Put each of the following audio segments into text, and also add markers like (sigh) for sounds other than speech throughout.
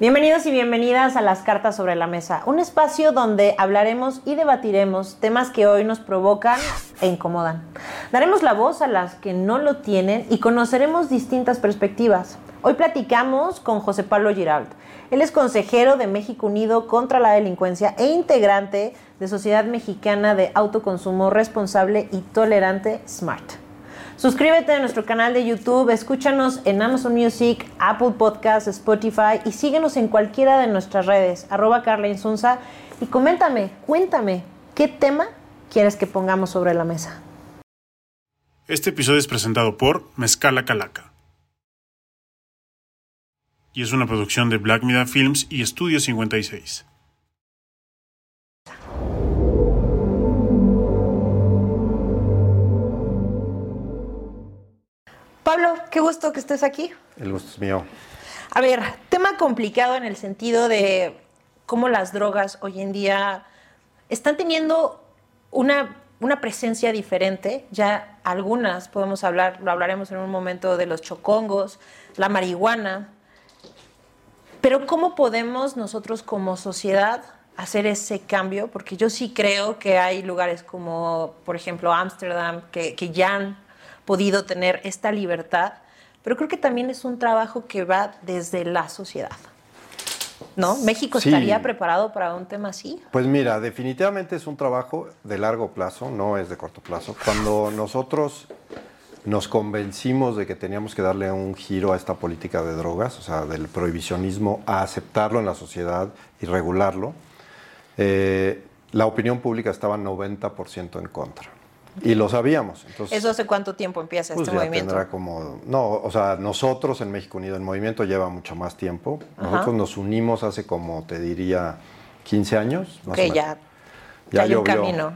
Bienvenidos y bienvenidas a las Cartas sobre la Mesa, un espacio donde hablaremos y debatiremos temas que hoy nos provocan e incomodan. Daremos la voz a las que no lo tienen y conoceremos distintas perspectivas. Hoy platicamos con José Pablo Giralt. Él es consejero de México Unido contra la Delincuencia e integrante de Sociedad Mexicana de Autoconsumo Responsable y Tolerante SMART. Suscríbete a nuestro canal de YouTube, escúchanos en Amazon Music, Apple Podcasts, Spotify y síguenos en cualquiera de nuestras redes, arroba Carla y coméntame, cuéntame, ¿qué tema quieres que pongamos sobre la mesa? Este episodio es presentado por Mezcala Calaca y es una producción de Black Media Films y Estudio 56. Pablo, qué gusto que estés aquí. El gusto es mío. A ver, tema complicado en el sentido de cómo las drogas hoy en día están teniendo una, una presencia diferente. Ya algunas podemos hablar, lo hablaremos en un momento de los chocongos, la marihuana. Pero ¿cómo podemos nosotros como sociedad hacer ese cambio? Porque yo sí creo que hay lugares como, por ejemplo, Ámsterdam, que, que ya han podido tener esta libertad, pero creo que también es un trabajo que va desde la sociedad. ¿No? ¿México estaría preparado para un tema así? Pues mira, definitivamente es un trabajo de largo plazo, no es de corto plazo. Cuando nosotros nos convencimos de que teníamos que darle un giro a esta política de drogas, o sea, del prohibicionismo, a aceptarlo en la sociedad y regularlo, eh, la opinión pública estaba 90% en contra. Y lo sabíamos. Entonces, ¿Eso hace cuánto tiempo empieza pues este ya movimiento? Tendrá como, no, o sea, nosotros en México Unido, el movimiento lleva mucho más tiempo. Nosotros nos unimos hace como, te diría, 15 años. Más ya, ya, ya hay un camino.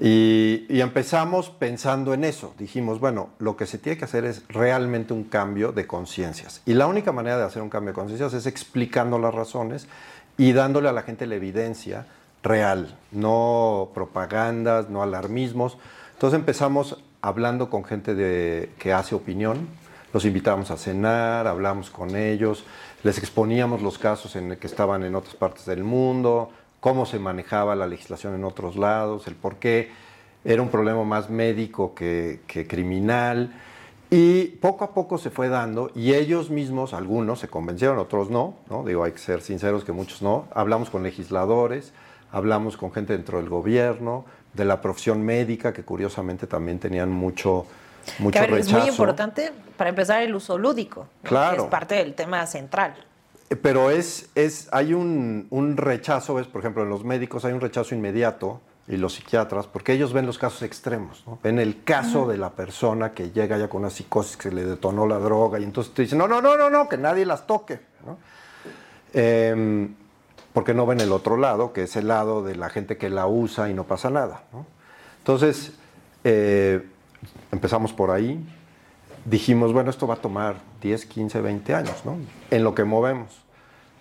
y, y, empezamos pensando en eso. Dijimos, bueno, lo que se tiene que hacer es realmente un cambio de conciencias. Y la única manera de hacer un cambio de conciencias es explicando las razones y dándole a la gente la evidencia real, no propagandas, no alarmismos. Entonces empezamos hablando con gente de, que hace opinión, los invitábamos a cenar, hablamos con ellos, les exponíamos los casos en que estaban en otras partes del mundo, cómo se manejaba la legislación en otros lados, el por qué era un problema más médico que, criminal. Y poco a poco se fue dando y ellos mismos, algunos se convencieron, otros no, ¿no? Digo, hay que ser sinceros que muchos no. Hablamos con legisladores, hablamos con gente dentro del gobierno, de la profesión médica, que curiosamente también tenían mucho, mucho que, rechazo. Es muy importante, para empezar, el uso lúdico, claro. que es parte del tema central. Pero es, es, hay un, un rechazo, ¿ves? por ejemplo, en los médicos hay un rechazo inmediato y los psiquiatras, porque ellos ven los casos extremos, ¿no? ven el caso uh -huh. de la persona que llega ya con una psicosis que le detonó la droga y entonces te dicen, no, no, no, no, no, que nadie las toque. ¿no? Eh, porque no ven el otro lado, que es el lado de la gente que la usa y no pasa nada. ¿no? Entonces, eh, empezamos por ahí, dijimos, bueno, esto va a tomar 10, 15, 20 años, ¿no? En lo que movemos.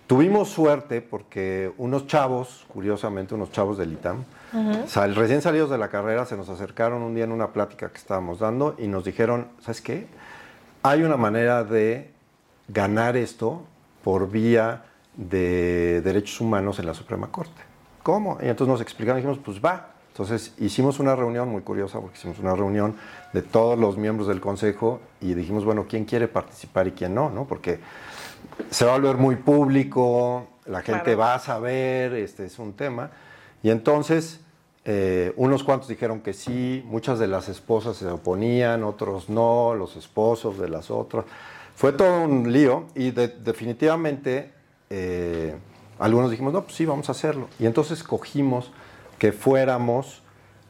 Tuvimos suerte porque unos chavos, curiosamente, unos chavos del ITAM, uh -huh. sal, recién salidos de la carrera, se nos acercaron un día en una plática que estábamos dando y nos dijeron, ¿sabes qué? Hay una manera de ganar esto por vía de derechos humanos en la Suprema Corte. ¿Cómo? Y entonces nos explicaron y dijimos, pues va. Entonces hicimos una reunión muy curiosa, porque hicimos una reunión de todos los miembros del Consejo y dijimos, bueno, ¿quién quiere participar y quién no? ¿no? Porque se va a volver muy público, la gente claro. va a saber, este es un tema. Y entonces eh, unos cuantos dijeron que sí, muchas de las esposas se oponían, otros no, los esposos de las otras. Fue todo un lío y de, definitivamente eh, algunos dijimos, no, pues sí, vamos a hacerlo. Y entonces escogimos que fuéramos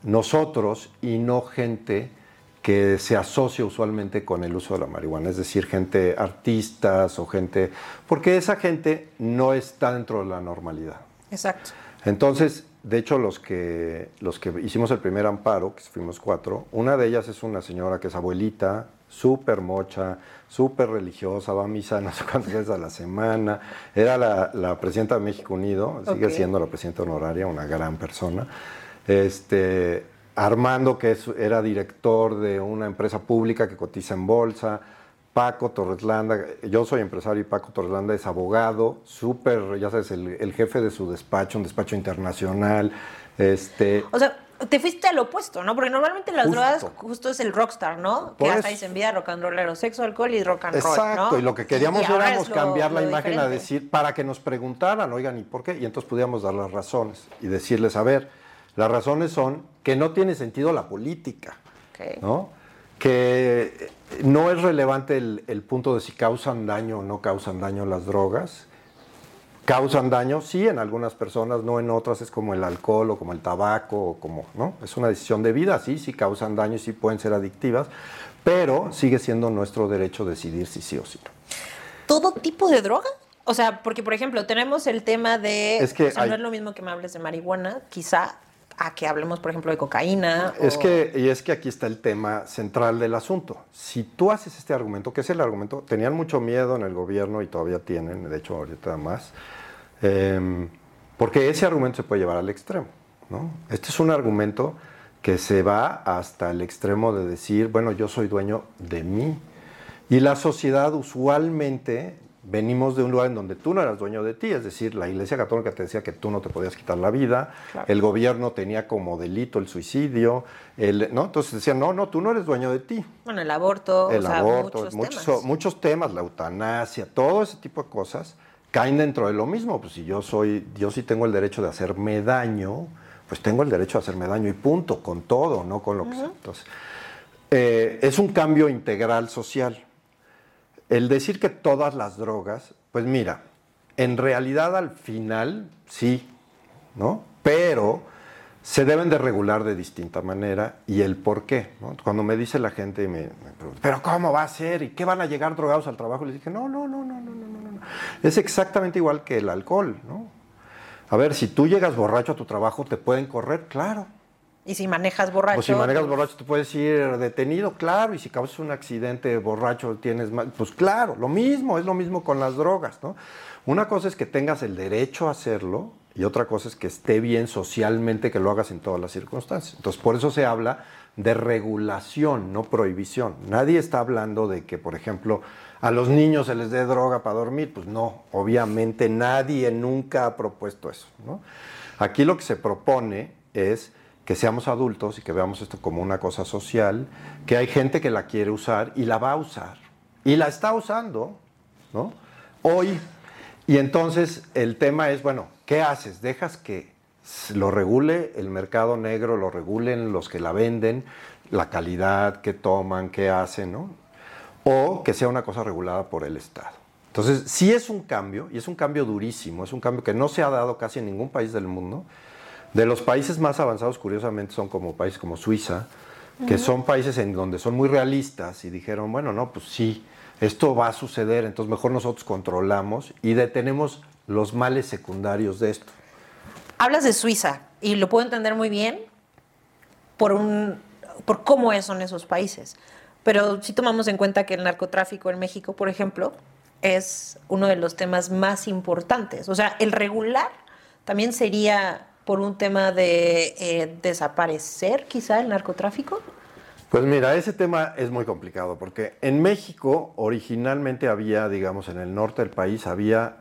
nosotros y no gente que se asocia usualmente con el uso de la marihuana, es decir, gente artistas o gente, porque esa gente no está dentro de la normalidad. Exacto. Entonces, de hecho, los que, los que hicimos el primer amparo, que fuimos cuatro, una de ellas es una señora que es abuelita, súper mocha, súper religiosa, va a misa no sé cuántas veces a la semana, era la, la presidenta de México Unido, sigue okay. siendo la presidenta honoraria, una gran persona. Este, Armando, que es, era director de una empresa pública que cotiza en bolsa, Paco Torreslanda, yo soy empresario y Paco Torreslanda es abogado, súper, ya sabes, el, el jefe de su despacho, un despacho internacional. Este, O sea, te fuiste al opuesto, ¿no? Porque normalmente las Justo. drogas justo es el rockstar, ¿no? Por que hasta dicen vida rock and rollero, sexo, alcohol y rock and roll, Exacto, ¿no? y lo que queríamos Y éramos lo- cambiar la imagen a decir, para que nos preguntaran, oigan, ¿y por qué? Y entonces pudiéramos dar las razones y decirles, a ver, las razones son que no tiene sentido la política. ¿no? Que eh, no es relevante el, el punto de si causan daño o no causan daño las drogas. Causan daño, sí, en algunas personas, no en otras, es como el alcohol o como el tabaco, o como, ¿no? Es una decisión de vida, sí, sí causan daño y sí pueden ser adictivas, pero sigue siendo nuestro derecho decidir si sí o si no. ¿Todo tipo de droga? O sea, porque por ejemplo, tenemos el tema de. Es que o sea, hay- no es lo mismo que me hables de marihuana, quizá, a que hablemos, por ejemplo, de cocaína. Es o- que, y es que aquí está el tema central del asunto. Si tú haces este argumento, que es el argumento, tenían mucho miedo en el gobierno y todavía tienen, de hecho ahorita más, eh, porque ese argumento se puede llevar al extremo. ¿no? Este es un argumento que se va hasta el extremo de decir, bueno, yo soy dueño de mí. Y la sociedad usualmente venimos de un lugar en donde tú no eras dueño de ti, es decir, la Iglesia Católica te decía que tú no te podías quitar la vida, Claro. el gobierno tenía como delito el suicidio, el, ¿no? Entonces decían, no, no, tú no eres dueño de ti. Bueno, el aborto, el o sea, aborto, muchos, muchos, temas. muchos temas, la eutanasia, todo ese tipo de cosas caen dentro de lo mismo. Pues si yo soy, yo sí tengo el derecho de hacerme daño, pues tengo el derecho de hacerme daño y punto, con todo, no con lo que sea. Entonces, eh, es un cambio integral social. El decir que todas las drogas, pues mira, en realidad al final sí, ¿no? Pero se deben de regular de distinta manera y el por qué. ¿no? Cuando me dice la gente, me, me, pregunta, ¿pero cómo va a ser? ¿Y qué van a llegar drogados al trabajo? Les dije, no, no, no, no, no, no, no. Es exactamente igual que el alcohol, ¿no? A ver, si tú llegas borracho a tu trabajo, ¿te pueden correr? Claro. Y si manejas borracho. Pues si manejas borracho, te puedes ir detenido, claro. Y si causas un accidente borracho, tienes más. Pues claro, lo mismo, es lo mismo con las drogas, ¿no? Una cosa es que tengas el derecho a hacerlo y otra cosa es que esté bien socialmente que lo hagas en todas las circunstancias. Entonces, por eso se habla de regulación, no prohibición. Nadie está hablando de que, por ejemplo, a los niños se les dé droga para dormir. Pues no, obviamente nadie nunca ha propuesto eso, ¿no? Aquí lo que se propone es que seamos adultos y que veamos esto como una cosa social, que hay gente que la quiere usar y la va a usar. Y la está usando, ¿no? Hoy. Y entonces el tema es, bueno, ¿qué haces? ¿Dejas que lo regule el mercado negro, lo regulen los que la venden, la calidad que toman, qué hacen, ¿no? O que sea una cosa regulada por el Estado. Entonces, sí es un cambio, y es un cambio durísimo, es un cambio que no se ha dado casi en ningún país del mundo. De los países más avanzados, curiosamente, son como países como Suiza, que son países en donde son muy realistas y dijeron, bueno, no, pues sí, esto va a suceder, entonces mejor nosotros controlamos y detenemos los males secundarios de esto. Hablas de Suiza y lo puedo entender muy bien por, un, por cómo son esos países. Pero si tomamos en cuenta que el narcotráfico en México, por ejemplo, es uno de los temas más importantes. O sea, el regular también sería por un tema de eh, desaparecer quizá el narcotráfico. Pues mira, ese tema es muy complicado porque en México originalmente había, digamos, en el norte del país, había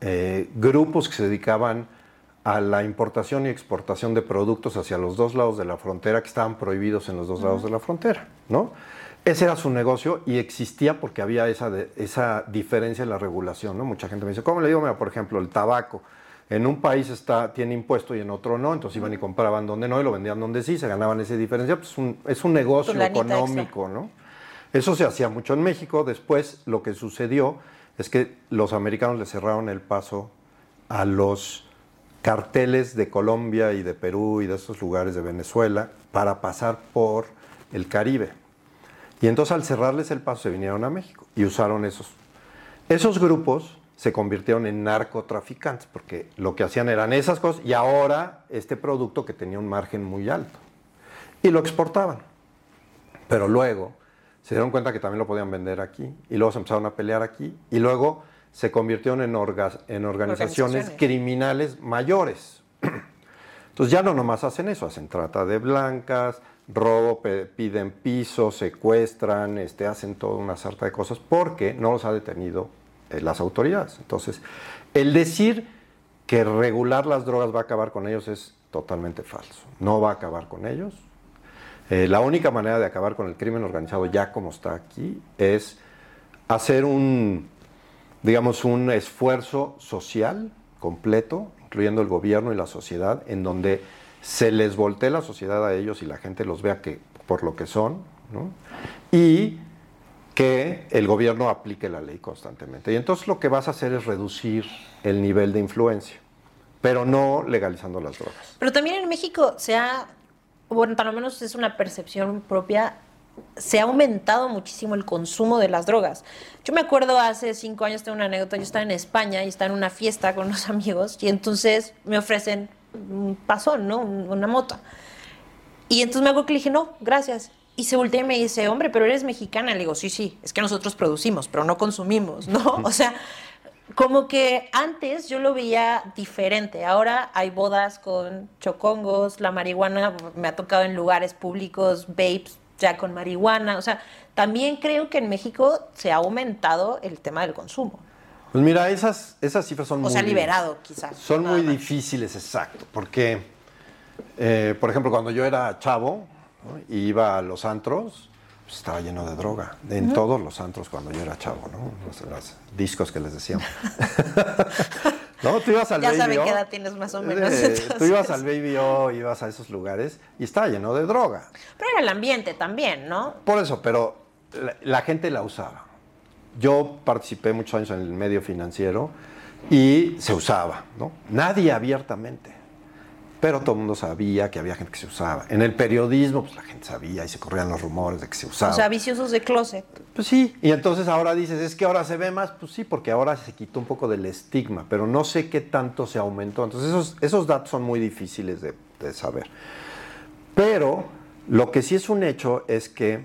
eh, grupos que se dedicaban a la importación y exportación de productos hacia los dos lados de la frontera que estaban prohibidos en los dos lados de la frontera, ¿no? Ese era su negocio y existía porque había esa, de- esa diferencia en la regulación, ¿no? Mucha gente me dice, ¿cómo le digo? Mira, por ejemplo, el tabaco. En un país está, tiene impuesto y en otro no, entonces iban y compraban donde no y lo vendían donde sí, se ganaban esa diferencia. Pues un- es un negocio económico, ¿no? Eso se hacía mucho en México. Después lo que sucedió es que los americanos le cerraron el paso a los carteles de Colombia y de Perú y de esos lugares de Venezuela para pasar por el Caribe. Y entonces al cerrarles el paso se vinieron a México y usaron esos. Esos grupos se convirtieron en narcotraficantes porque lo que hacían eran esas cosas y ahora este producto que tenía un margen muy alto. Y lo exportaban. Pero luego se dieron cuenta que también lo podían vender aquí y luego se empezaron a pelear aquí y luego se convirtieron en, orgas- en organizaciones Organizaciones. criminales mayores. (clears throat) Entonces ya no nomás hacen eso, hacen trata de blancas, robo, piden pisos, secuestran, este, hacen toda una sarta de cosas porque no los ha detenido las autoridades. Entonces, el decir que regular las drogas va a acabar con ellos es totalmente falso. No va a acabar con ellos. Eh, la única manera de acabar con el crimen organizado ya como está aquí es hacer un, digamos, un esfuerzo social completo, incluyendo el gobierno y la sociedad, en donde se les voltee la sociedad a ellos y la gente los vea que, por lo que son, y que el gobierno aplique la ley constantemente. Y entonces lo que vas a hacer es reducir el nivel de influencia, pero no legalizando las drogas. Pero también en México se ha, bueno, por lo menos es una percepción propia, se ha aumentado muchísimo el consumo de las drogas. Yo me acuerdo hace cinco años, tengo una anécdota, yo estaba en España y estaba en una fiesta con unos (laughs) amigos y entonces me ofrecen un pasón, ¿no? Un- Una moto. Y entonces me acuerdo que le dije, no, gracias. Y se voltea y me dice, hombre, pero eres mexicana. Le digo, sí, sí, es que nosotros producimos, pero no consumimos, ¿no? O sea, como que antes yo lo veía diferente. Ahora hay bodas con chocongos, la marihuana me ha tocado en lugares públicos, vapes ya con marihuana. O sea, también creo que en México se ha aumentado el tema del consumo. Pues mira, esas, esas cifras son O muy... sea, liberado quizás. Son muy más. difíciles, exacto, porque, eh, por ejemplo, cuando yo era chavo iba a los antros, pues estaba lleno de droga, en todos los antros cuando yo era chavo, ¿no? Los, los discos que les decíamos. (laughs) no, tú ibas al Ya Baby saben O, qué edad tienes más o menos, eh, tú entonces. ibas al Baby O, ibas a esos lugares y estaba lleno de droga. Pero era el ambiente también, ¿no? Por eso, pero la, la gente la usaba. Yo participé muchos años en el medio financiero y se usaba, ¿no? Nadie abiertamente, pero todo el mundo sabía que había gente que se usaba. En el periodismo, pues la gente sabía y se corrían los rumores de que se usaba. O sea, viciosos de closet. Pues sí, y entonces ahora dices, es que ahora se ve más, pues sí, porque ahora se quitó un poco del estigma, pero no sé qué tanto se aumentó. Entonces esos, esos datos son muy difíciles de, de saber. Pero lo que sí es un hecho es que,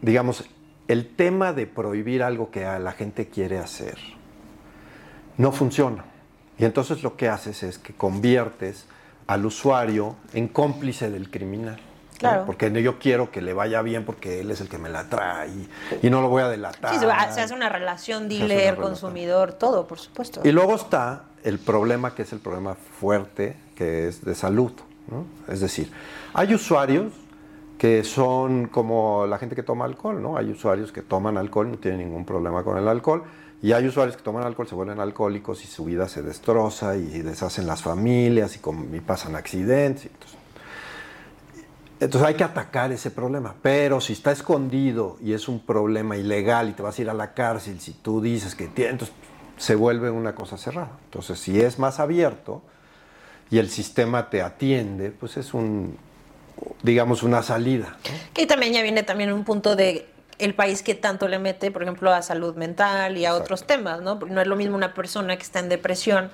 digamos, el tema de prohibir algo que a la gente quiere hacer no funciona. Y entonces lo que haces es que conviertes al usuario en cómplice del criminal. ¿no? Claro. Porque yo quiero que le vaya bien porque él es el que me la trae y, y no lo voy a delatar. Sí, se, hace una relación hace una dealer, relación. consumidor, todo, por supuesto. Y luego está el problema que es el problema fuerte, que es de salud. ¿no? Es decir, hay usuarios que son como la gente que toma alcohol, ¿no? Hay usuarios que toman alcohol, no tienen ningún problema con el alcohol, y hay usuarios que toman alcohol, se vuelven alcohólicos y su vida se destroza y deshacen las familias y, pasan accidentes. entonces, hay que atacar ese problema, pero si está escondido y es un problema ilegal y te vas a ir a la cárcel, si tú dices que tiene, entonces se vuelve una cosa cerrada. Entonces si es más abierto y el sistema te atiende, pues es un, digamos, una salida. Que también ya viene también un punto de el país que tanto le mete, por ejemplo, a salud mental y a otros temas, ¿no? Porque no es lo mismo una persona que está en depresión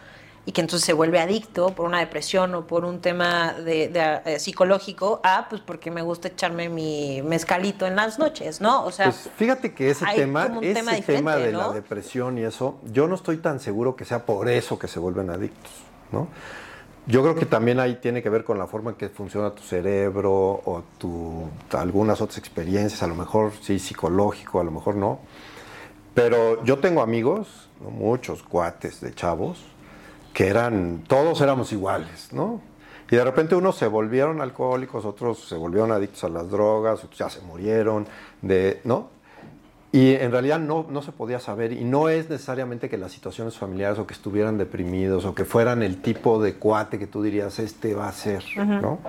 y que entonces se vuelve adicto por una depresión o por un tema de, de, eh, psicológico, a pues porque me gusta echarme mi mezcalito en las noches, ¿no? O sea, Pues fíjate que ese tema, ese tema tema, de ¿no? la depresión y eso, yo no estoy tan seguro que sea por eso que se vuelven adictos, ¿no? Yo creo que también ahí tiene que ver con la forma en que funciona tu cerebro o tu, algunas otras experiencias, a lo mejor sí psicológico, a lo mejor no. Pero yo tengo amigos, muchos cuates de chavos, que eran, todos éramos iguales, ¿no? Y de repente unos se volvieron alcohólicos, otros se volvieron adictos a las drogas, otros ya se murieron, de, ¿no? Y en realidad no, no se podía saber, y no es necesariamente que las situaciones familiares o que estuvieran deprimidos o que fueran el tipo de cuate que tú dirías, este va a ser, ¿no?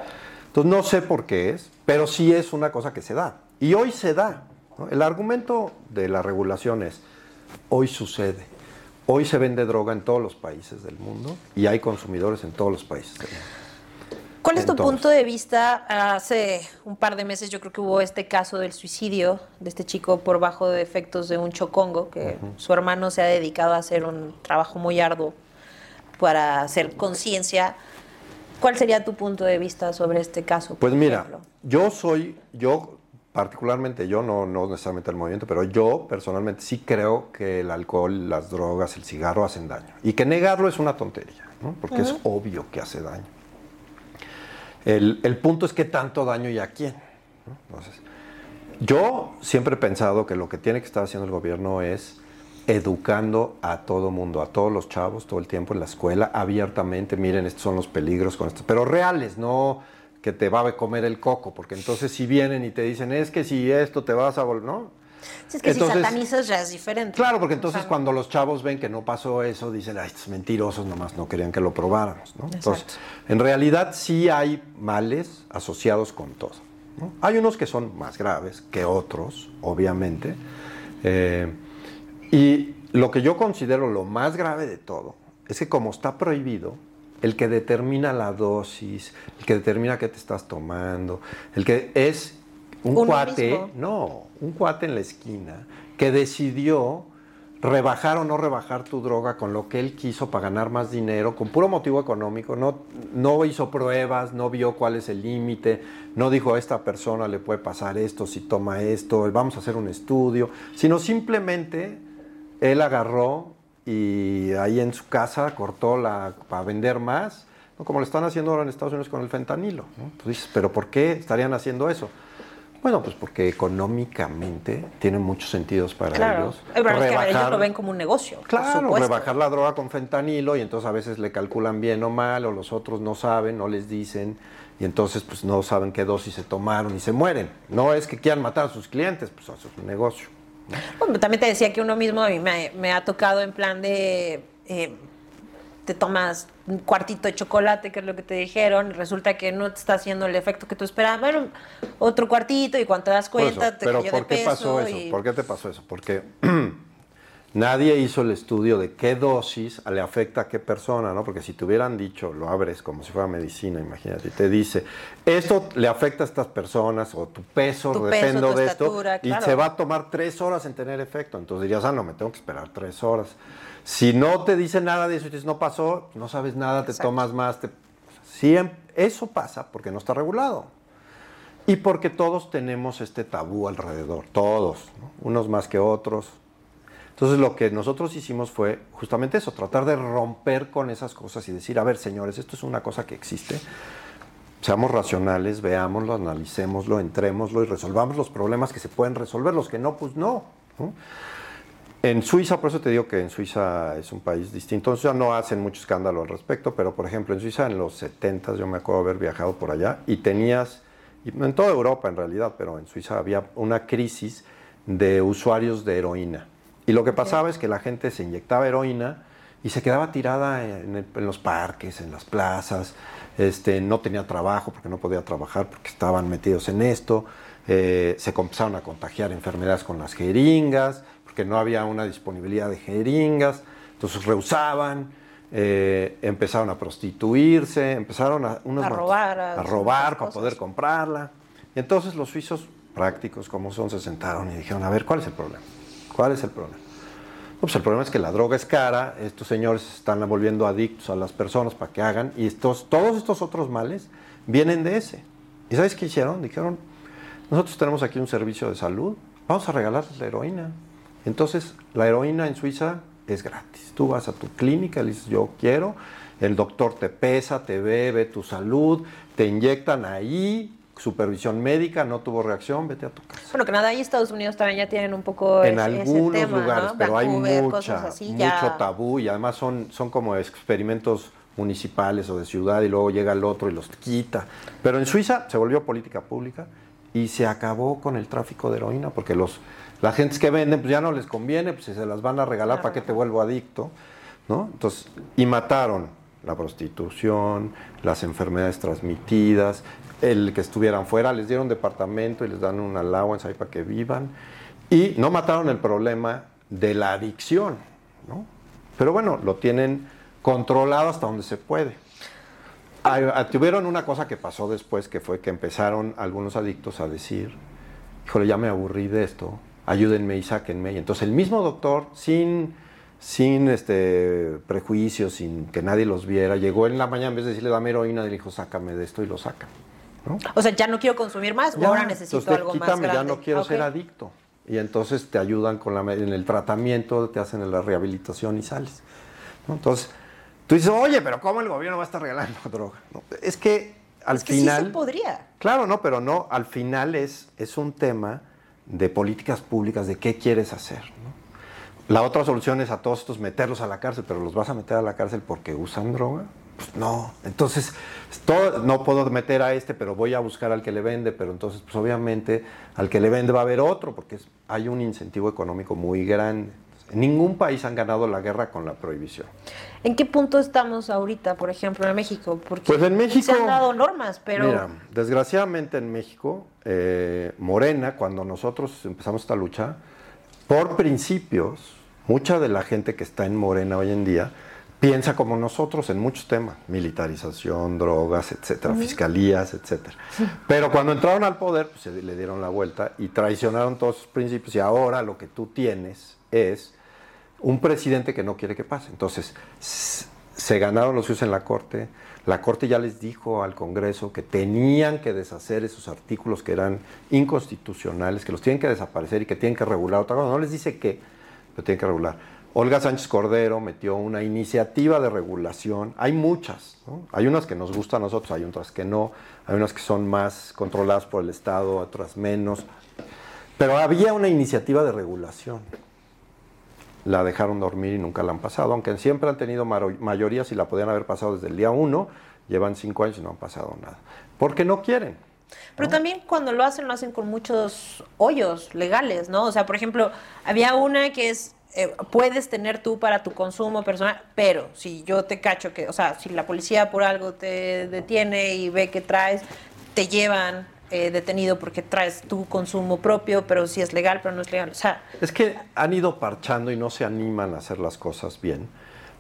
Entonces no sé por qué es, pero sí es una cosa que se da. Y hoy se da. ¿no? El argumento de la regulación es, hoy sucede. Hoy se vende droga en todos los países del mundo y hay consumidores en todos los países del mundo. ¿Cuál es tu punto de vista? Hace un par de meses yo creo que hubo este caso del suicidio de este chico por bajo de efectos de un chocongo, que su hermano se ha dedicado a hacer un trabajo muy arduo para hacer conciencia. ¿Cuál sería tu punto de vista sobre este caso? Pues mira, ejemplo? yo soy, yo particularmente, yo no, no necesariamente el movimiento, pero yo personalmente sí creo que el alcohol, las drogas, el cigarro hacen daño. Y que negarlo es una tontería, ¿no? porque es obvio que hace daño. El, el punto es qué tanto daño y a quién. Entonces, yo siempre he pensado que lo que tiene que estar haciendo el gobierno es educando a todo mundo, a todos los chavos todo el tiempo en la escuela, abiertamente, miren, estos son los peligros con esto, pero reales, no que te va a comer el coco, porque entonces si vienen y te dicen, es que si esto te vas a volver, ¿no? Si es que Entonces- si satanizas ya es diferente. Claro, porque entonces O sea, cuando los chavos ven que no pasó eso, dicen, ay, estos mentirosos nomás no querían que lo probáramos. ¿no? Entonces, en realidad sí hay males asociados con todo. ¿no? Hay unos que son más graves que otros, obviamente. eh, y lo que yo considero lo más grave de todo es que como está prohibido, el que determina la dosis, el que determina qué te estás tomando, el que es un Uno cuate, mismo. no, un cuate en la esquina que decidió rebajar o no rebajar tu droga con lo que él quiso para ganar más dinero, con puro motivo económico, no, no hizo pruebas, no vio cuál es el límite, no dijo a esta persona le puede pasar esto si toma esto, vamos a hacer un estudio, sino simplemente él agarró y ahí en su casa cortó la para vender más, como lo están haciendo ahora en Estados Unidos con el fentanilo. ¿no? Dices, pero ¿por qué estarían haciendo eso? Bueno, pues porque económicamente tiene muchos sentidos para Claro. ellos. Pero es que ellos Rebajar- lo ven como un negocio. por Claro, supuesto. rebajar la droga con fentanilo y entonces a veces le calculan bien o mal o los otros no saben, no les dicen y entonces pues no saben qué dosis se tomaron y se mueren. No es que quieran matar a sus clientes, pues eso es un negocio. Bueno, también te decía que uno mismo a mí me, me ha tocado en plan de. eh, te tomas un cuartito de chocolate, que es lo que te dijeron, resulta que no te está haciendo el efecto que tú esperabas. Bueno, otro cuartito, y cuando te das Por eso, cuenta, te Pero cayó ¿por de qué peso. pasó eso? ¿Por qué te pasó eso? Porque (clears throat) nadie hizo el estudio de qué dosis le afecta a qué persona, ¿no? Porque si te hubieran dicho, lo abres como si fuera medicina, imagínate, y te dice, esto le afecta a estas personas, o tu peso, Tu peso, tu de esto, y se va a tomar tres horas en tener efecto. Entonces dirías, ah, no, me tengo que esperar tres horas. Si no te dice nada de eso y dices, no pasó, no sabes nada, te Exacto. tomas más, te... Siem- eso pasa porque no está regulado. Y porque todos tenemos este tabú alrededor, todos, ¿no? unos más que otros. Entonces lo que nosotros hicimos fue justamente eso, tratar de romper con esas cosas y decir, a ver señores, esto es una cosa que existe, seamos racionales, veámoslo, analicémoslo, entrémoslo y resolvamos los problemas que se pueden resolver, los que no, pues no. ¿no? En Suiza, por eso te digo que en Suiza es un país distinto. En Suiza no hacen mucho escándalo al respecto, pero por ejemplo en Suiza en los 70 yo me acuerdo haber viajado por allá y tenías, en toda Europa en realidad, pero en Suiza había una crisis de usuarios de heroína. Y lo que pasaba es que la gente se inyectaba heroína y se quedaba tirada en, el- en los parques, en las plazas, este, no tenía trabajo porque no podía trabajar porque estaban metidos en esto, eh, se empezaron a contagiar enfermedades con las jeringas, porque no había una disponibilidad de jeringas, entonces rehusaban, eh, empezaron a prostituirse, empezaron a, unos A robar, a robar para poder comprarla. Y entonces los suizos prácticos como son se sentaron y dijeron, a ver, ¿cuál es el problema? ¿Cuál es el problema? No, pues el problema es que la droga es cara, estos señores se están volviendo adictos a las personas para que hagan, y estos, todos estos otros males vienen de ese. ¿Y sabes qué hicieron? Dijeron, nosotros tenemos aquí un servicio de salud, vamos a regalarles la heroína. Entonces, la heroína en Suiza es gratis. Tú vas a tu clínica, le dices, yo quiero, el doctor te pesa, te ve, ve tu salud, te inyectan ahí, supervisión médica, no tuvo reacción, vete a tu casa. Bueno, Canadá y Estados Unidos también ya tienen un poco En ese- ese algunos lugares, pero hay mucha, así, mucho ya- tabú y además son, son como experimentos municipales o de ciudad y luego llega el otro y los quita. Pero en Suiza se volvió política pública y se acabó con el tráfico de heroína porque los la gentes que venden pues ya no les conviene, pues si se las van a regalar, ¿para qué te vuelvo adicto? ¿No? Entonces, y mataron la prostitución, las enfermedades transmitidas, el que estuvieran fuera, les dieron departamento y les dan un allowance ahí para que vivan. Y no mataron el problema de la adicción, ¿no? Pero bueno, lo tienen controlado hasta donde se puede. Ah, tuvieron una cosa que pasó después, que fue que empezaron algunos adictos a decir, híjole, ya me aburrí de esto, ayúdenme y sáquenme. Y entonces el mismo doctor, sin, sin este, prejuicios, sin que nadie los viera, llegó en la mañana, en vez de decirle dame heroína, le dijo, sácame de esto y lo sacan. ¿no? O sea, ya no quiero consumir más, o Ya, ahora necesito entonces, algo más grande. ya no quiero ser adicto. Y entonces te ayudan con la, en el tratamiento, te hacen la rehabilitación y sales. ¿no? Entonces, tú dices, oye, pero ¿cómo el gobierno va a estar regalando (laughs) droga? No, es que al es que final... sí se podría. Claro, no, pero no, al final es, es un tema de políticas públicas, de qué quieres hacer. ¿no? La otra solución es a todos estos meterlos a la cárcel, pero los vas a meter a la cárcel porque usan droga. Pues no, entonces todo, no puedo meter a este, pero voy a buscar al que le vende, pero entonces pues obviamente al que le vende va a haber otro, porque es- hay un incentivo económico muy grande. En ningún país han ganado la guerra con la prohibición. ¿En qué punto estamos ahorita, por ejemplo, en México? Porque Pues en México- se han dado normas, pero Mira, desgraciadamente en México, eh, Morena, cuando nosotros empezamos esta lucha, por principios, mucha de la gente que está en Morena hoy en día piensa como nosotros en muchos temas, militarización, drogas, etcétera, fiscalías, etcétera. Pero cuando entraron al poder, pues se le dieron la vuelta y traicionaron todos sus principios y ahora lo que tú tienes es un presidente que no quiere que pase. Entonces, se ganaron los juicios en la Corte. La Corte ya les dijo al Congreso que tenían que deshacer esos artículos que eran inconstitucionales, que los tienen que desaparecer y que tienen que regular otra cosa. No les dice qué, pero tienen que regular. Olga Sánchez Cordero metió una iniciativa de regulación. Hay muchas, ¿no? Hay unas que nos gustan a nosotros, hay otras que no. Hay unas que son más controladas por el Estado, otras menos. Pero había una iniciativa de regulación la dejaron dormir y nunca la han pasado, aunque siempre han tenido mayorías y la podían haber pasado desde el día uno, llevan cinco años y no han pasado nada. Porque no quieren. Pero también cuando lo hacen, lo hacen con muchos hoyos legales, ¿no? O sea, por ejemplo, había una que es, eh, puedes tener tú para tu consumo personal, pero si yo te cacho que, o sea, si la policía por algo te detiene y ve que traes, te llevan eh, detenido porque traes tu consumo propio, pero si es legal, pero no es legal. O sea, Es que han ido parchando y no se animan a hacer las cosas bien.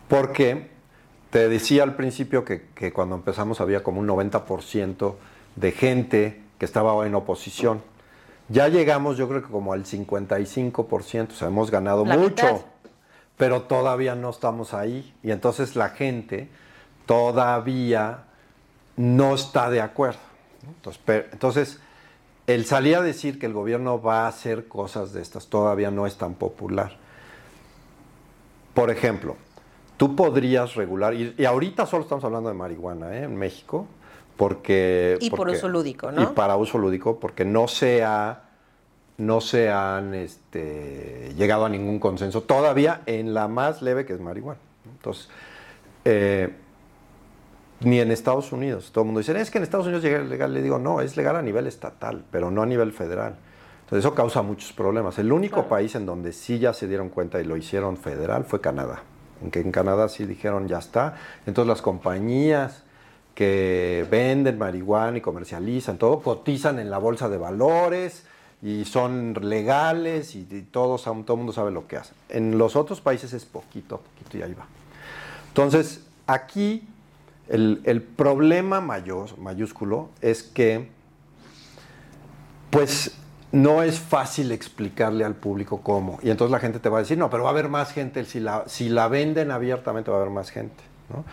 Porque te decía al principio que, que cuando empezamos había como un 90% de gente que estaba en oposición. Ya llegamos, yo creo que como al 55%, o sea, hemos ganado La mucho, mitad. pero todavía no estamos ahí. Y entonces la gente todavía no está de acuerdo. Entonces, pero- entonces, el salir a decir que el gobierno va a hacer cosas de estas todavía no es tan popular. Por ejemplo, tú podrías regular, y, y ahorita solo estamos hablando de marihuana ¿eh? en México, porque... Y por porque- uso lúdico, ¿no? Y para uso lúdico, porque no se ha no se han este, llegado a ningún consenso todavía en la más leve que es marihuana. Entonces, eh, ni en Estados Unidos. Todo el mundo dice, es que en Estados Unidos es legal. Le digo, no, es legal a nivel estatal, pero no a nivel federal. Entonces, eso causa muchos problemas. El único país en donde sí ya se dieron cuenta y lo hicieron federal fue Canadá. En que en Canadá sí dijeron, ya está. Entonces, las compañías que venden marihuana y comercializan todo, cotizan en la bolsa de valores y son legales y, y todos, todo el mundo sabe lo que hacen. En los otros países es poquito poquito y ahí va. Entonces, aquí el, el problema mayor, mayúsculo, es que, pues, no es fácil explicarle al público cómo. Y entonces la gente te va a decir, no, pero va a haber más gente, si la, si la venden abiertamente va a haber más gente. ¿no?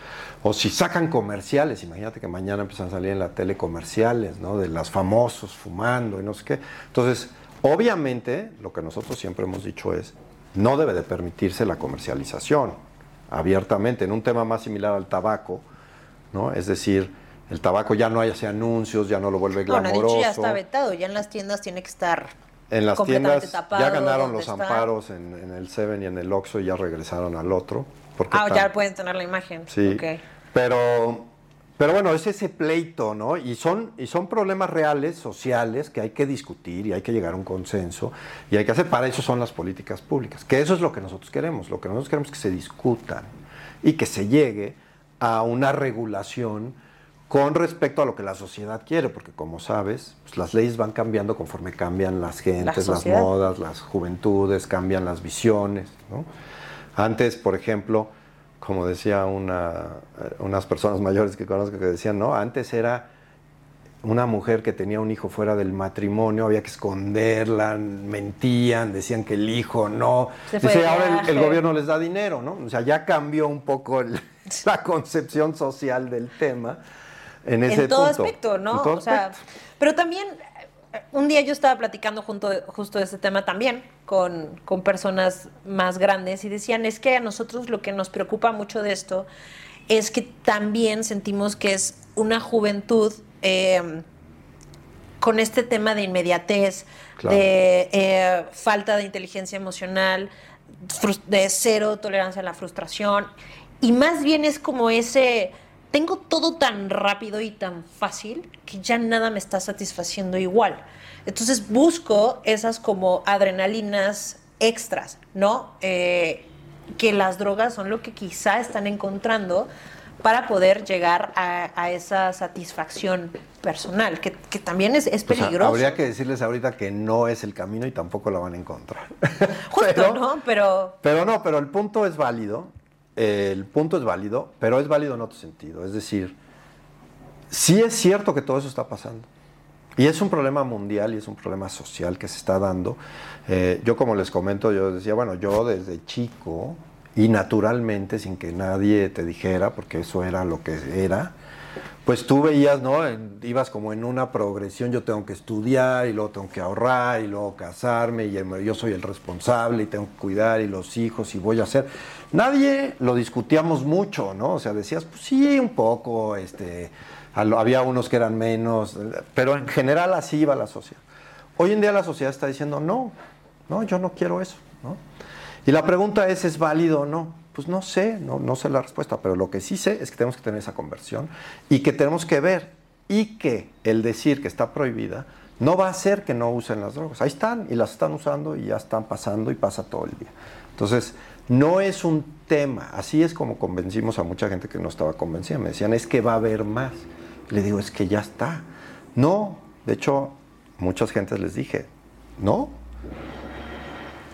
O si sacan comerciales, imagínate que mañana empiezan a salir en la tele comerciales, ¿no? De las famosos fumando y no sé qué. Entonces, obviamente, lo que nosotros siempre hemos dicho es, no debe de permitirse la comercialización abiertamente, en un tema más similar al tabaco, ¿no? Es decir, el tabaco ya no hace anuncios, ya no lo vuelve bueno, glamoroso. hecho ya está vetado, ya en las tiendas tiene que estar En las completamente tiendas tapado ya ganaron los está. amparos en, en el Seven y en el Oxxo y ya regresaron al otro. Porque Ah, ya pueden tener la imagen. Sí. Pero, pero bueno, es ese pleito, ¿no? Y son, y son problemas reales, sociales, que hay que discutir y hay que llegar a un consenso. Y hay que hacer, para eso son las políticas públicas. Que eso es lo que nosotros queremos. Lo que nosotros queremos es que se discutan y que se llegue a una regulación con respecto a lo que la sociedad quiere, porque como sabes, pues, las leyes van cambiando conforme cambian las gentes, las modas, las juventudes, cambian las visiones, ¿no? Antes, por ejemplo, como decía una, eh, unas personas (laughs) mayores que conozco que decían, no, antes era una mujer que tenía un hijo fuera del matrimonio, había que esconderla, mentían, decían que el hijo no. Dice, ahora el- el, viaje". gobierno les da dinero, ¿no? O sea, ya cambió un poco el- la concepción social del tema en ese en todo punto. aspecto, ¿no? Todo o sea, aspecto. pero también eh, un día yo estaba platicando junto, justo de este tema también con, con personas más grandes y decían, es que a nosotros lo que nos preocupa mucho de esto es que también sentimos que es una juventud eh, con este tema de inmediatez, de eh, falta de inteligencia emocional, de cero tolerancia a la frustración. Y más bien es como ese, tengo todo tan rápido y tan fácil que ya nada me está satisfaciendo igual. Entonces busco esas como adrenalinas extras, ¿no? Eh, que las drogas son lo que quizá están encontrando para poder llegar a, esa satisfacción personal, que, también es, es peligroso. habría que decirles ahorita que no es el camino y tampoco la van a encontrar. (laughs) Justo, ¿no? Pero... Pero no, pero el punto es válido, el punto es válido, pero es válido en otro sentido. Es decir, sí es cierto que todo eso está pasando. Y es un problema mundial y es un problema social que se está dando. Eh, yo como les comento, yo decía, bueno, yo desde chico y naturalmente, sin que nadie te dijera, porque eso era lo que era, pues tú veías, ¿no? ibas como en una progresión, yo tengo que estudiar y luego tengo que ahorrar y luego casarme y yo soy el responsable y tengo que cuidar y los hijos y voy a hacer. Nadie lo discutíamos mucho, ¿no? O sea, decías, pues sí, un poco, este, había unos que eran menos, pero en general así iba la sociedad. Hoy en día la sociedad está diciendo, no, no, yo no quiero eso, ¿no? Y la pregunta es, ¿es válido o no? Pues no sé, no, no sé la respuesta, pero lo que sí sé es que tenemos que tener esa conversión y que tenemos que ver y que el decir que está prohibida no va a hacer que no usen las drogas. Ahí están y las están usando y ya están pasando y pasa todo el día. Entonces, no es un tema, así es como convencimos a mucha gente que no estaba convencida. Me decían, es que va a haber más. Le digo, es que ya está. No, de hecho, muchas gentes les dije, no,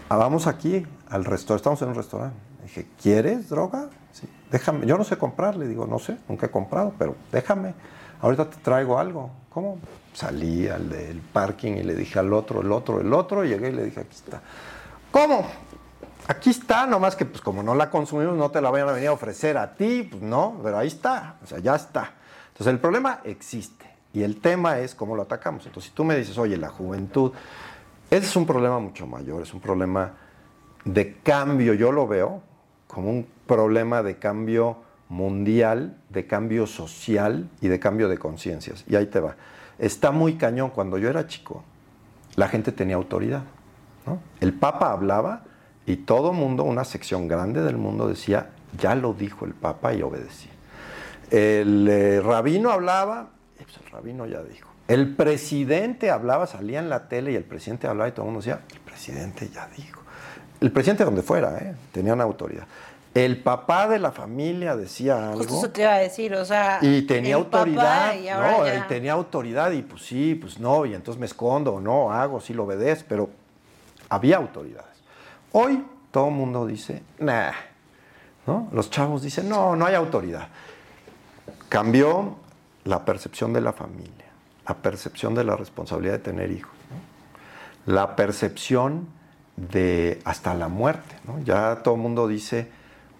ah, vamos aquí al restaurante, estamos en un restaurante. Dije, ¿quieres droga? Sí, déjame, yo no sé comprar, le digo, no sé, nunca he comprado, pero déjame, ahorita te traigo algo. ¿Cómo? Salí al del parking y le dije al otro, el otro, el otro, y llegué y le dije, aquí está. ¿Cómo? Aquí está, nomás que pues como no la consumimos, no te la vayan a venir a ofrecer a ti, pues no, pero ahí está, o sea, ya está. Entonces el problema existe y el tema es cómo lo atacamos. Entonces si tú me dices, oye, la juventud, ese es un problema mucho mayor, es un problema de cambio, yo lo veo como un problema de cambio mundial, de cambio social y de cambio de conciencias. Y ahí te va. Está muy cañón. Cuando yo era chico, la gente tenía autoridad. El Papa hablaba y todo mundo, una sección grande del mundo decía, ya lo dijo el Papa y obedecía. El eh, rabino hablaba, pues el rabino ya dijo. El presidente hablaba, salía en la tele y el presidente hablaba y todo el mundo decía, el presidente ya dijo el presidente donde fuera, ¿eh? tenían autoridad. El papá de la familia decía algo. Justo eso te iba a decir, o sea. Y tenía autoridad. Y no, y tenía autoridad y pues sí, pues no, y entonces me escondo, no, hago, sí lo obedezco, pero había autoridades. Hoy todo el mundo dice, nah, ¿no? Los chavos dicen, no, no hay autoridad. Cambió la percepción de la familia, la percepción de la responsabilidad de tener hijos, la percepción de hasta la muerte. Ya todo el mundo dice,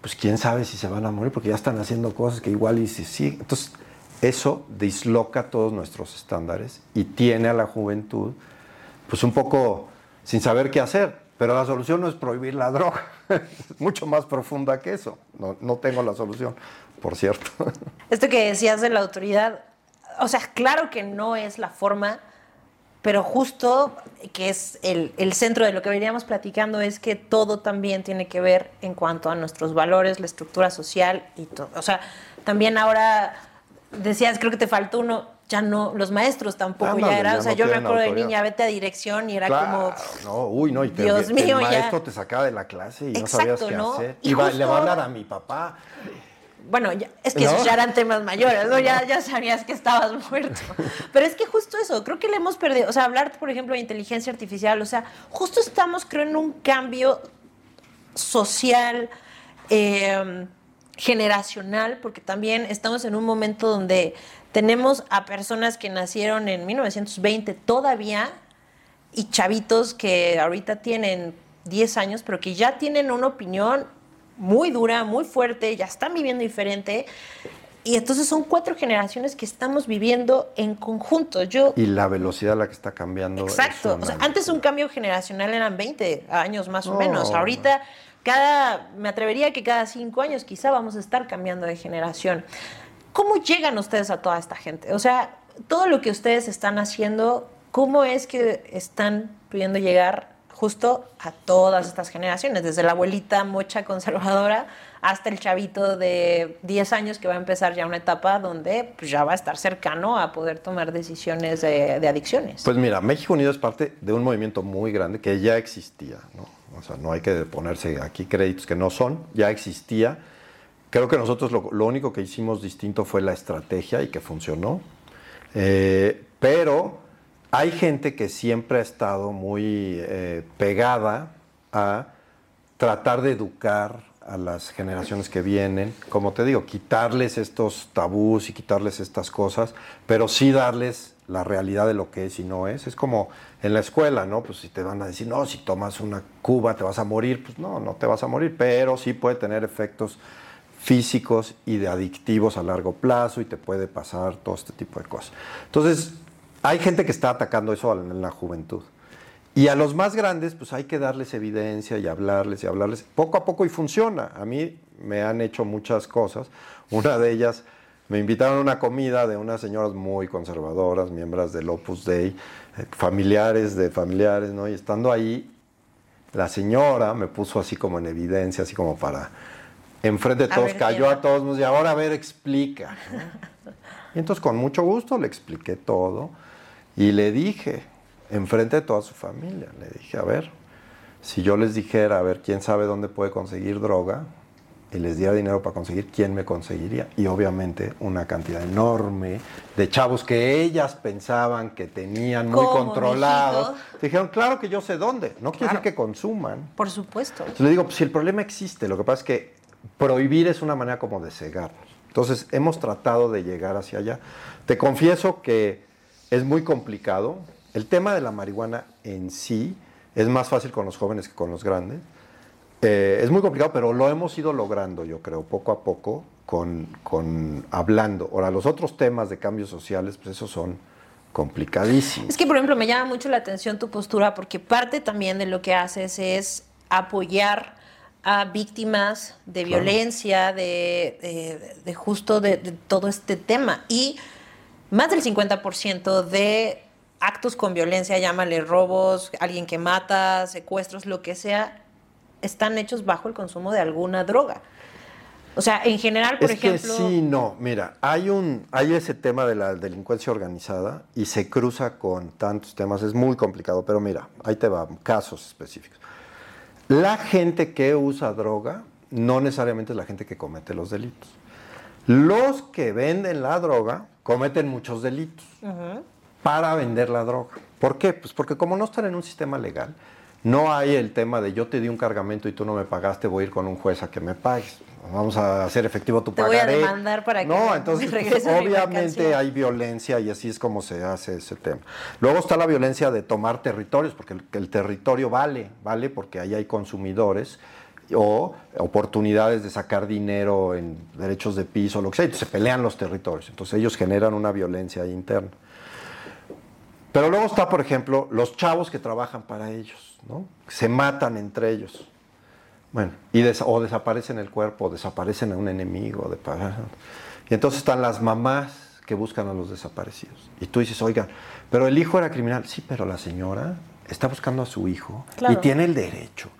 pues quién sabe si se van a morir porque ya están haciendo cosas que igual y si sí. Entonces, eso disloca todos nuestros estándares y tiene a la juventud pues un poco sin saber qué hacer. Pero la solución no es prohibir la droga, (laughs) es mucho más profunda que eso. No, no tengo la solución, por cierto. Esto que decías de la autoridad, o sea, claro que no es la forma pero justo que es el, centro de lo que veníamos platicando es que todo también tiene que ver en cuanto a nuestros valores, la estructura social y todo. O sea, también ahora decías, creo que te faltó uno, ya no, los maestros tampoco ya era, o sea, yo me acuerdo de niña, vete a dirección y era como, no, uy, no, y te, Dios mío, el maestro te sacaba de la clase y no sabías qué hacer. Y, le va a hablar a mi papá bueno, es que esos ya eran temas mayores, ¿no? Ya, (laughs) ya sabías que estabas muerto. Pero es que justo eso, creo que le hemos perdido, o sea, hablar, por ejemplo, de inteligencia artificial, o sea, justo estamos, creo, en un cambio social, em, generacional, porque también estamos en un momento donde tenemos a personas que nacieron en 1920 todavía y chavitos que ahorita tienen 10 años, pero que ya tienen una opinión muy dura, muy fuerte, ya están viviendo diferente. Y entonces son cuatro generaciones que estamos viviendo en conjunto. Yo, y la velocidad a la que está cambiando. Exacto. antes un cambio generacional eran 20 años más o menos. Ahorita, cada, me atrevería que cada cinco años quizá vamos a estar cambiando de generación. ¿Cómo llegan ustedes a toda esta gente? O sea, todo lo que ustedes están haciendo, ¿cómo es que están pudiendo llegar justo a todas estas generaciones? Desde la abuelita mocha conservadora hasta el chavito de 10 años que va a empezar ya una etapa donde pues, ya va a estar cercano a poder tomar decisiones de, adicciones. Pues mira, México Unido es parte de un movimiento muy grande que ya existía, ¿no? O sea, no hay que ponerse aquí créditos que no son, ya existía. Creo que nosotros lo, lo único que hicimos distinto fue la estrategia y que funcionó. Eh, pero hay gente que siempre ha estado muy eh, pegada a tratar de educar a las generaciones que vienen, como te digo, quitarles estos tabús y quitarles estas cosas, pero sí darles la realidad de lo que es y no es. Es como en la escuela, ¿no? Pues si te van a decir, no, si tomas una cuba te vas a morir, pues no, no te vas a morir, pero sí puede tener efectos físicos y de adictivos a largo plazo y te puede pasar todo este tipo de cosas. Entonces, hay gente que está atacando eso en la juventud. Y a los más grandes, pues hay que darles evidencia y hablarles y hablarles poco a poco y funciona. A mí me han hecho muchas cosas. Una de ellas, me invitaron a una comida de unas señoras muy conservadoras, miembros del Opus Dei, eh, familiares de familiares, ¿no? Y estando ahí, la señora me puso así como en evidencia, así como para enfrente de todos, cayó a todos, y ahora a ver, explica. (laughs) Y entonces con mucho gusto le expliqué todo y le dije, enfrente de toda su familia. Le dije, a ver, si yo les dijera, a ver, quién sabe dónde puede conseguir droga, y les diera dinero para conseguir, ¿quién me conseguiría? Y obviamente una cantidad enorme de chavos que ellas pensaban que tenían muy controlados. Dijeron, claro que yo sé dónde, no quiere decir que consuman. Por supuesto. Entonces le digo, pues si el problema existe, lo que pasa es que prohibir es una manera como de cegarnos. Entonces hemos tratado de llegar hacia allá. Te confieso que es muy complicado, el tema de la marihuana en sí es más fácil con los jóvenes que con los grandes. Eh, es muy complicado, pero lo hemos ido logrando, yo creo, poco a poco, con, con hablando. Ahora, los otros temas de cambios sociales, pues esos son complicadísimos. Es que, por ejemplo, me llama mucho la atención tu postura, porque parte también de lo que haces es apoyar a víctimas de violencia, de, de, justo de, de todo este tema. Y más del 50% de actos con violencia, llámale robos, alguien que mata, secuestros, lo que sea, están hechos bajo el consumo de alguna droga. O sea, en general, por ejemplo. Que sí, no. Mira, hay un, hay ese tema de la delincuencia organizada y se cruza con tantos temas. Es muy complicado, pero mira, ahí te va, casos específicos. La gente que usa droga no necesariamente es la gente que comete los delitos. Los que venden la droga cometen muchos delitos para vender la droga. ¿Por qué? Pues porque como no están en un sistema legal, no hay el tema de yo te di un cargamento y tú no me pagaste, voy a ir con un juez a que me pagues. Vamos a hacer efectivo tu pagaré. Te voy a demandar para que No, entonces pues, obviamente hay violencia y así es como se hace ese tema. Luego está la violencia de tomar territorios, porque el, el territorio vale, vale porque ahí hay consumidores o oportunidades de sacar dinero en derechos de piso, lo que sea, y se pelean los territorios. Entonces ellos generan una violencia interna. Pero luego está, por ejemplo, los chavos que trabajan para ellos, ¿no? Se matan entre ellos. Bueno, y o desaparecen el cuerpo, o desaparecen a un enemigo. De, y entonces están las mamás que buscan a los desaparecidos. Y tú dices, oiga, pero el hijo era criminal. Sí, pero la señora está buscando a su hijo y tiene el derecho.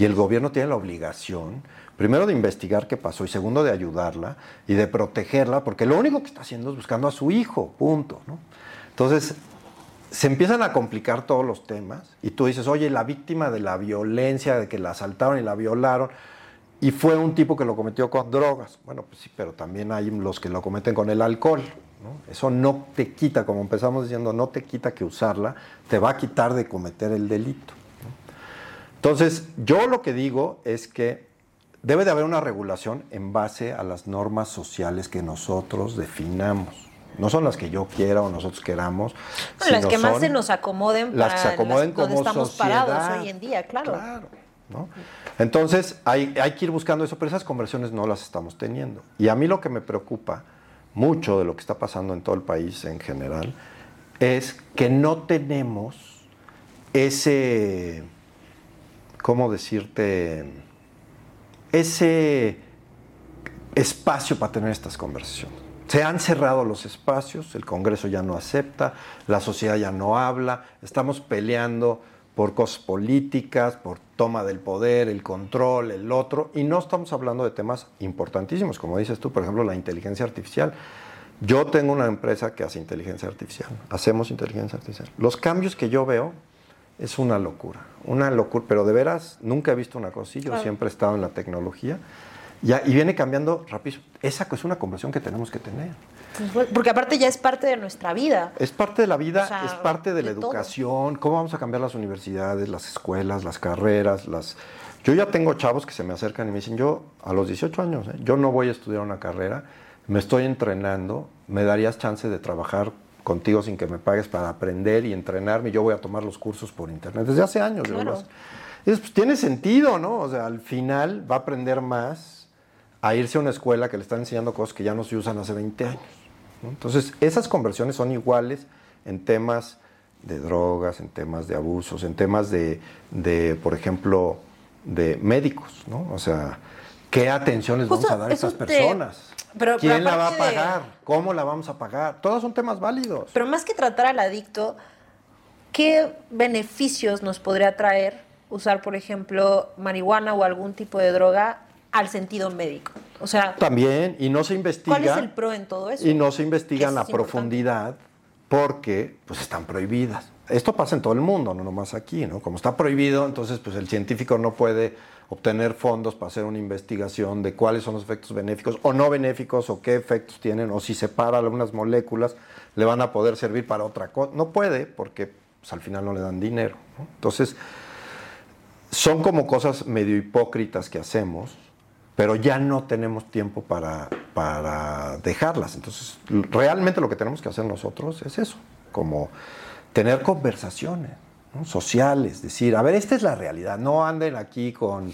Y el gobierno tiene la obligación, primero de investigar qué pasó y segundo de ayudarla y de protegerla, porque lo único que está haciendo es buscando a su hijo, punto. ¿no? Entonces, se empiezan a complicar todos los temas y tú dices, oye, la víctima de la violencia, de que la asaltaron y la violaron, y fue un tipo que lo cometió con drogas. Bueno, pues sí, pero también hay los que lo cometen con el alcohol. Eso no te quita, como empezamos diciendo, no te quita que usarla, te va a quitar de cometer el delito. Entonces, yo lo que digo es que debe de haber una regulación en base a las normas sociales que nosotros definamos. No son las que yo quiera o nosotros queramos. las que más se nos acomoden las que se acomoden como estamos parados hoy en día, claro. Claro. Entonces hay, hay que ir buscando eso, pero esas conversiones no las estamos teniendo. Y a mí lo que me preocupa mucho de lo que está pasando en todo el país en general es que no tenemos ese, ¿cómo decirte? Ese espacio para tener estas conversaciones. Se han cerrado los espacios, el Congreso ya no acepta, la sociedad ya no habla, estamos peleando por cosas políticas, por toma del poder, el control, el otro, y no estamos hablando de temas importantísimos, como dices tú, por ejemplo, la inteligencia artificial. Yo tengo una empresa que hace inteligencia artificial, hacemos inteligencia artificial. Los cambios que yo veo es una locura, una locura, pero de veras nunca he visto una cosa así, yo siempre he estado en la tecnología ya, y viene cambiando rápido. Esa es una conversión que tenemos que tener. Pues, porque aparte ya es parte de nuestra vida. Es parte de la vida, es parte de, la educación. ¿Cómo vamos a cambiar las universidades, las escuelas, las carreras? las Yo ya tengo chavos que se me acercan y me dicen, yo a los 18 años, ¿eh? yo no voy a estudiar una carrera, me estoy entrenando, me darías chance de trabajar contigo sin que me pagues para aprender y entrenarme. Yo voy a tomar los cursos por internet. Desde hace años. Claro. pues, tiene sentido, ¿no? O sea, al final va a aprender más a irse a una escuela que le están enseñando cosas que ya no se usan hace 20 años. Entonces, esas conversiones son iguales en temas de drogas, en temas de abusos, en temas de, de por ejemplo, de médicos, ¿no? O sea, ¿qué atención les vamos a dar a estas personas? ¿Quién la va a pagar? ¿Cómo la vamos a pagar? Todos son temas válidos. Pero más que tratar al adicto, ¿qué beneficios nos podría traer usar, por ejemplo, marihuana o algún tipo de droga al sentido médico. O sea, también y no se investiga. ¿Cuál es el pro en todo eso? Y no se investiga en la profundidad porque pues están prohibidas. Esto pasa en todo el mundo, no nomás aquí, ¿no? Como está prohibido, entonces pues el científico no puede obtener fondos para hacer una investigación de cuáles son los efectos benéficos o no benéficos o qué efectos tienen o si separa algunas moléculas le van a poder servir para otra cosa. No puede porque pues, al final no le dan dinero. Entonces son como cosas medio hipócritas que hacemos pero ya no tenemos tiempo para, para dejarlas. Entonces, realmente lo que tenemos que hacer nosotros es eso, como tener conversaciones sociales, decir, a ver, esta es la realidad, no anden aquí con,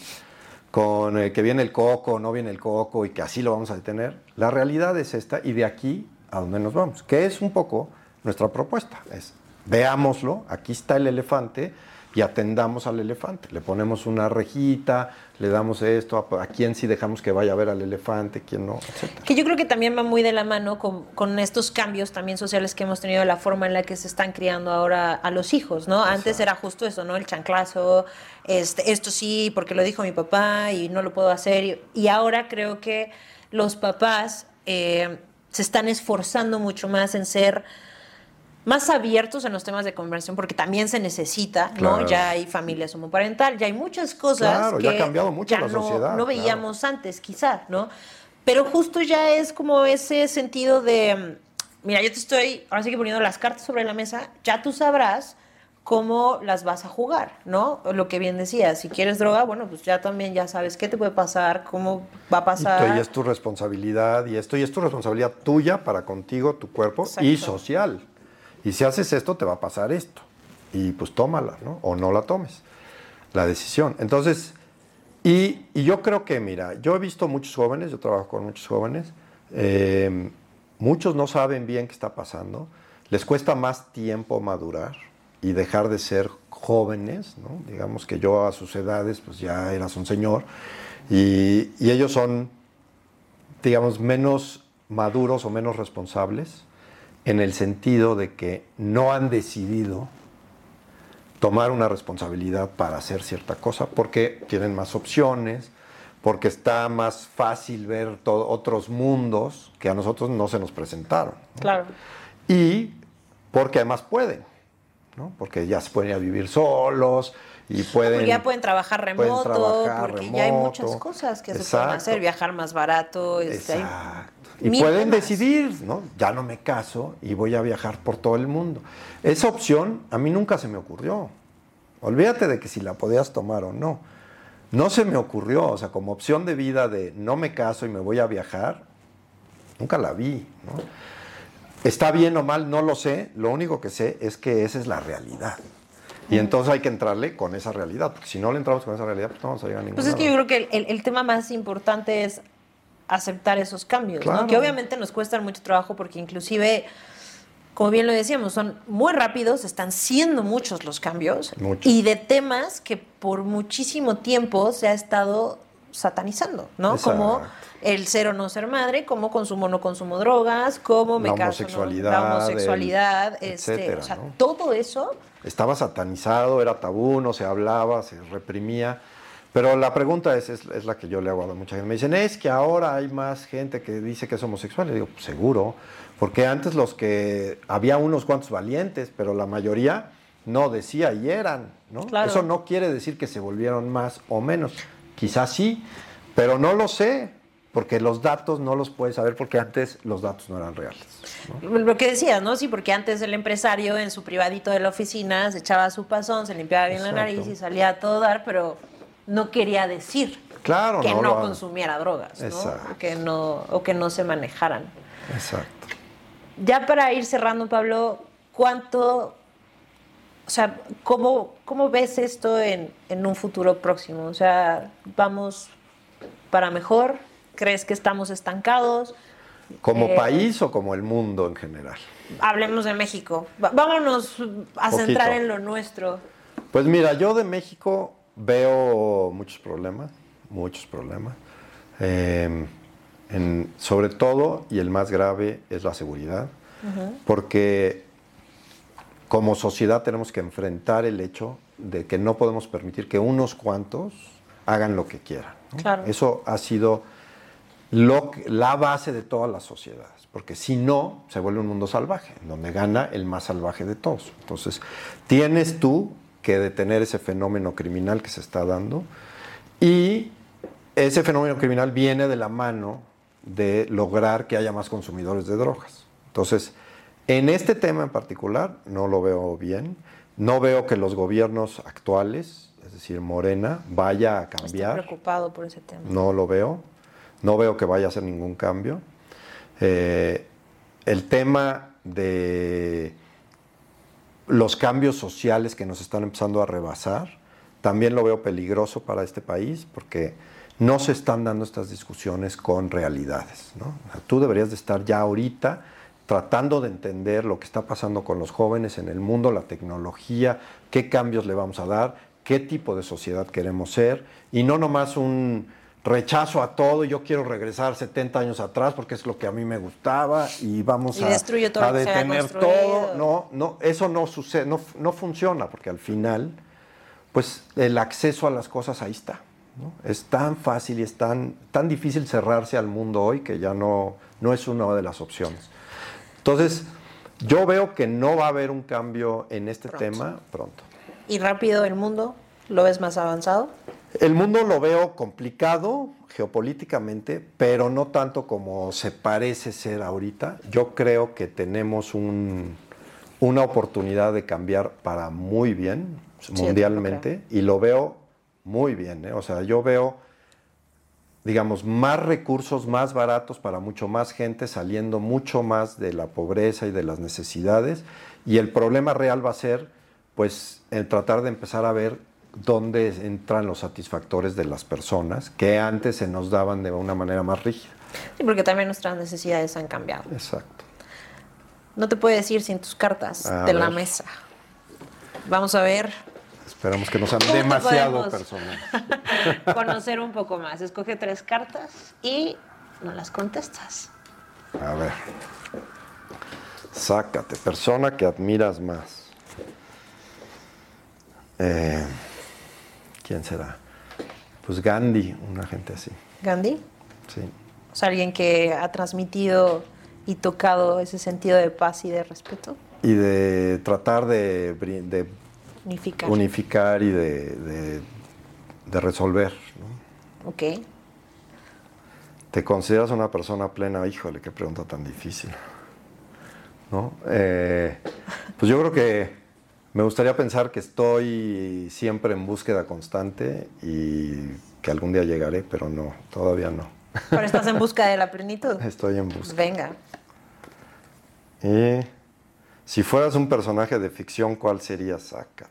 con eh, que viene el coco, no viene el coco y que así lo vamos a detener. La realidad es esta y de aquí a dónde nos vamos, que es un poco nuestra propuesta, es veámoslo, aquí está el elefante, y atendamos al elefante. Le ponemos una rejita, le damos esto, a, quién sí dejamos que vaya a ver al elefante, quién no, etc. Que yo creo que también va muy de la mano con, estos cambios también sociales que hemos tenido, la forma en la que se están criando ahora a los hijos, ¿no? Antes era justo eso, ¿no? El chanclazo, este, esto sí, porque lo dijo mi papá y no lo puedo hacer. Y, ahora creo que los papás eh, se están esforzando mucho más en ser más abiertos en los temas de conversión, porque también se necesita, ¿no? Ya hay familias homoparental, ya hay muchas cosas que ya ha cambiado mucho la sociedad, no, veíamos antes, quizá, ¿no? Pero justo ya es como ese sentido de, mira, yo te estoy, ahora sí que poniendo las cartas sobre la mesa, ya tú sabrás cómo las vas a jugar, ¿no? Lo que bien decías, si quieres droga, bueno, pues ya también ya sabes qué te puede pasar, cómo va a pasar. Y es tu responsabilidad, y esto y es tu responsabilidad tuya para contigo, tu cuerpo y social. Y si haces esto, te va a pasar esto. Y pues tómala, ¿no? O no la tomes. La decisión. Entonces, y, yo creo que, mira, yo he visto muchos jóvenes, yo trabajo con muchos jóvenes, eh, muchos no saben bien qué está pasando, les cuesta más tiempo madurar y dejar de ser jóvenes, ¿no? Digamos que yo a sus edades, pues ya eras un señor, y, y ellos son, digamos, menos maduros o menos responsables en el sentido de que no han decidido tomar una responsabilidad para hacer cierta cosa porque tienen más opciones, porque está más fácil ver otros mundos que a nosotros no se nos presentaron. Claro. Y porque además pueden, ¿no? porque ya se pueden ir a vivir solos y pueden... Porque ya pueden trabajar remoto, porque ya hay muchas cosas que se pueden hacer, viajar más barato. Este, Exacto. Y pueden decidir, ¿no? Ya no me caso y voy a viajar por todo el mundo. Esa opción a mí nunca se me ocurrió. Olvídate de que si la podías tomar o no. No se me ocurrió, o sea, como opción de vida de no me caso y me voy a viajar, nunca la vi, ¿no? Está bien o mal, no lo sé. Lo único que sé es que esa es la realidad. Y entonces hay que entrarle con esa realidad, porque si no le entramos con esa realidad, pues no vamos a llegar a ningún Pues es que yo creo que el, el tema más importante es aceptar esos cambios, que obviamente nos cuestan mucho trabajo porque inclusive, como bien lo decíamos, son muy rápidos, están siendo muchos los cambios y de temas que por muchísimo tiempo se ha estado satanizando, ¿no? Exacto. Como el ser o no ser madre, como consumo o no consumo drogas, como me La caso, ¿no? homosexualidad, la homosexualidad, el- este, etcétera, o sea, ¿no? todo eso Estaba satanizado, era tabú, no se hablaba, se reprimía. Pero la pregunta es, es, es la que yo le hago a mucha gente. Me dicen, es que ahora hay más gente que dice que es homosexual. Le digo, pues seguro, porque antes los que, había unos cuantos valientes, pero la mayoría no decía y eran, ¿no? Claro. Eso no quiere decir que se volvieron más o menos. Quizás sí, pero no lo sé, porque los datos no los puedes saber, porque antes los datos no eran reales. ¿no? Lo que decías, ¿no? Sí, porque antes el empresario en su privadito de la oficina se echaba su pasón, se limpiaba bien Exacto. la nariz y salía a todo dar, pero no quería decir Claro, que no consumiera drogas, ¿no? Exacto. O que no, o que no se manejaran. Exacto. Ya para ir cerrando, Pablo, ¿cuánto, o sea, cómo, cómo ves esto en, en un futuro próximo? O sea, ¿vamos para mejor? ¿Crees que estamos estancados? ¿Como Eh, país o como el mundo en general? Hablemos de México. Vámonos a Poquito. centrar en lo nuestro. Pues mira, yo de México veo muchos problemas, muchos problemas. Eh, en- sobre todo, y el más grave, es la seguridad, porque como sociedad tenemos que enfrentar el hecho de que no podemos permitir que unos cuantos hagan lo que quieran. ¿no? Claro. Eso ha sido lo la base de todas las sociedades, porque si no, se vuelve un mundo salvaje, donde gana el más salvaje de todos. Entonces, tienes tú que detener ese fenómeno criminal que se está dando y ese fenómeno criminal viene de la mano de lograr que haya más consumidores de drogas. Entonces, en este tema en particular no lo veo bien, no veo que los gobiernos actuales, es decir, Morena, vaya a Estoy cambiar. preocupado por ese tema. No lo veo. No veo que vaya a hacer ningún cambio. Eh, el tema de los cambios sociales que nos están empezando a rebasar, también lo veo peligroso para este país porque no se están dando estas discusiones con realidades. ¿no? Tú deberías de estar ya ahorita tratando de entender lo que está pasando con los jóvenes en el mundo, la tecnología, qué cambios le vamos a dar, qué tipo de sociedad queremos ser, y no nomás un rechazo a todo, y yo quiero regresar 70 años atrás porque es lo que a mí me gustaba y vamos Y a, todo detener todo. No, no, eso no sucede, no, no funciona porque al final, pues el acceso a las cosas ahí está. ¿no? Es tan fácil y es tan, tan difícil cerrarse al mundo hoy que ya no, no es una de las opciones. Entonces, yo veo que no va a haber un cambio en este Pronto. tema pronto. ¿Y rápido el mundo? ¿Lo ves más avanzado? El mundo lo veo complicado geopolíticamente, pero no tanto como se parece ser ahorita. Yo creo que tenemos un- una oportunidad de cambiar para muy bien mundialmente y lo veo muy bien. ¿eh? O sea, yo veo, digamos, más recursos más baratos para mucho más gente, saliendo mucho más de la pobreza y de las necesidades. Y el problema real va a ser, pues, el tratar de empezar a ver dónde entran los satisfactores de las personas que antes se nos daban de una manera más rígida. Sí, porque también nuestras necesidades han cambiado. Exacto. No te puedes ir sin tus cartas A de la mesa. Vamos a ver, Esperamos que no sean ¿Cómo te demasiado personales. (laughs) conocer un poco más. Escoge tres cartas y no las contestas. A ver. Sácate, persona que admiras más. Eh, ¿Quién será? Pues Gandhi, una gente así. Gandhi, Sí. o sea, alguien que ha transmitido y tocado ese sentido de paz y de respeto. Y de tratar de, Unificar. unificar y de, de- de resolver. ¿no? ok. ¿Te consideras una persona plena? Híjole, qué pregunta tan difícil. ¿No? Eh, pues yo creo que me gustaría pensar que estoy siempre en búsqueda constante y que algún día llegaré, pero no, todavía no. Pero estás en busca de la plenitud. Estoy en búsqueda. Venga. Y si fueras un personaje de ficción, ¿cuál sería? Sácate.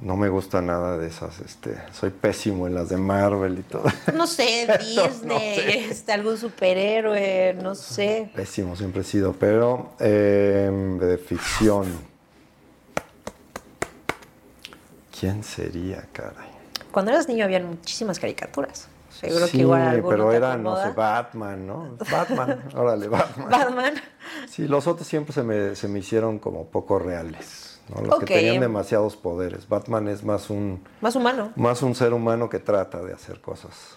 No me gusta nada de esas, este, soy pésimo en las de Marvel y todo. No sé, (laughs) Disney, este, algún superhéroe, no sé. Pésimo siempre he sido, pero eh, de ficción. ¿Quién sería, caray? cuando eras niño había muchísimas caricaturas. Seguro sí, que igual pero era, no sé, Batman, ¿no? Batman, (laughs) órale, Batman. Batman. Sí, los otros siempre se me, se me hicieron como poco reales, ¿no? Los que tenían demasiados poderes. Batman es más un, Más humano. más un ser humano que trata de hacer cosas.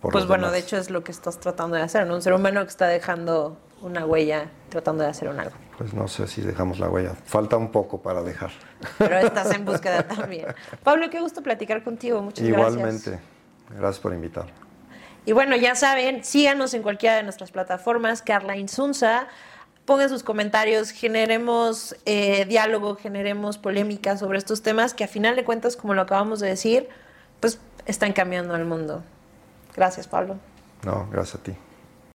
Por Pues bueno, demás. de hecho es lo que estás tratando de hacer, ¿no? Un ser humano que está dejando una huella, tratando de hacer un algo. Pues no sé si dejamos la huella. Falta un poco para dejar. Pero estás en búsqueda también. (laughs) Pablo, qué gusto platicar contigo. Muchas Igualmente. gracias. Gracias por invitarme. Y bueno, ya saben, síganos en cualquiera de nuestras plataformas, Carla Insunza. Pongan sus comentarios, generemos eh, diálogo, generemos polémica sobre estos temas que a final de cuentas, como lo acabamos de decir, pues están cambiando el mundo. Gracias, Pablo. No, gracias a ti.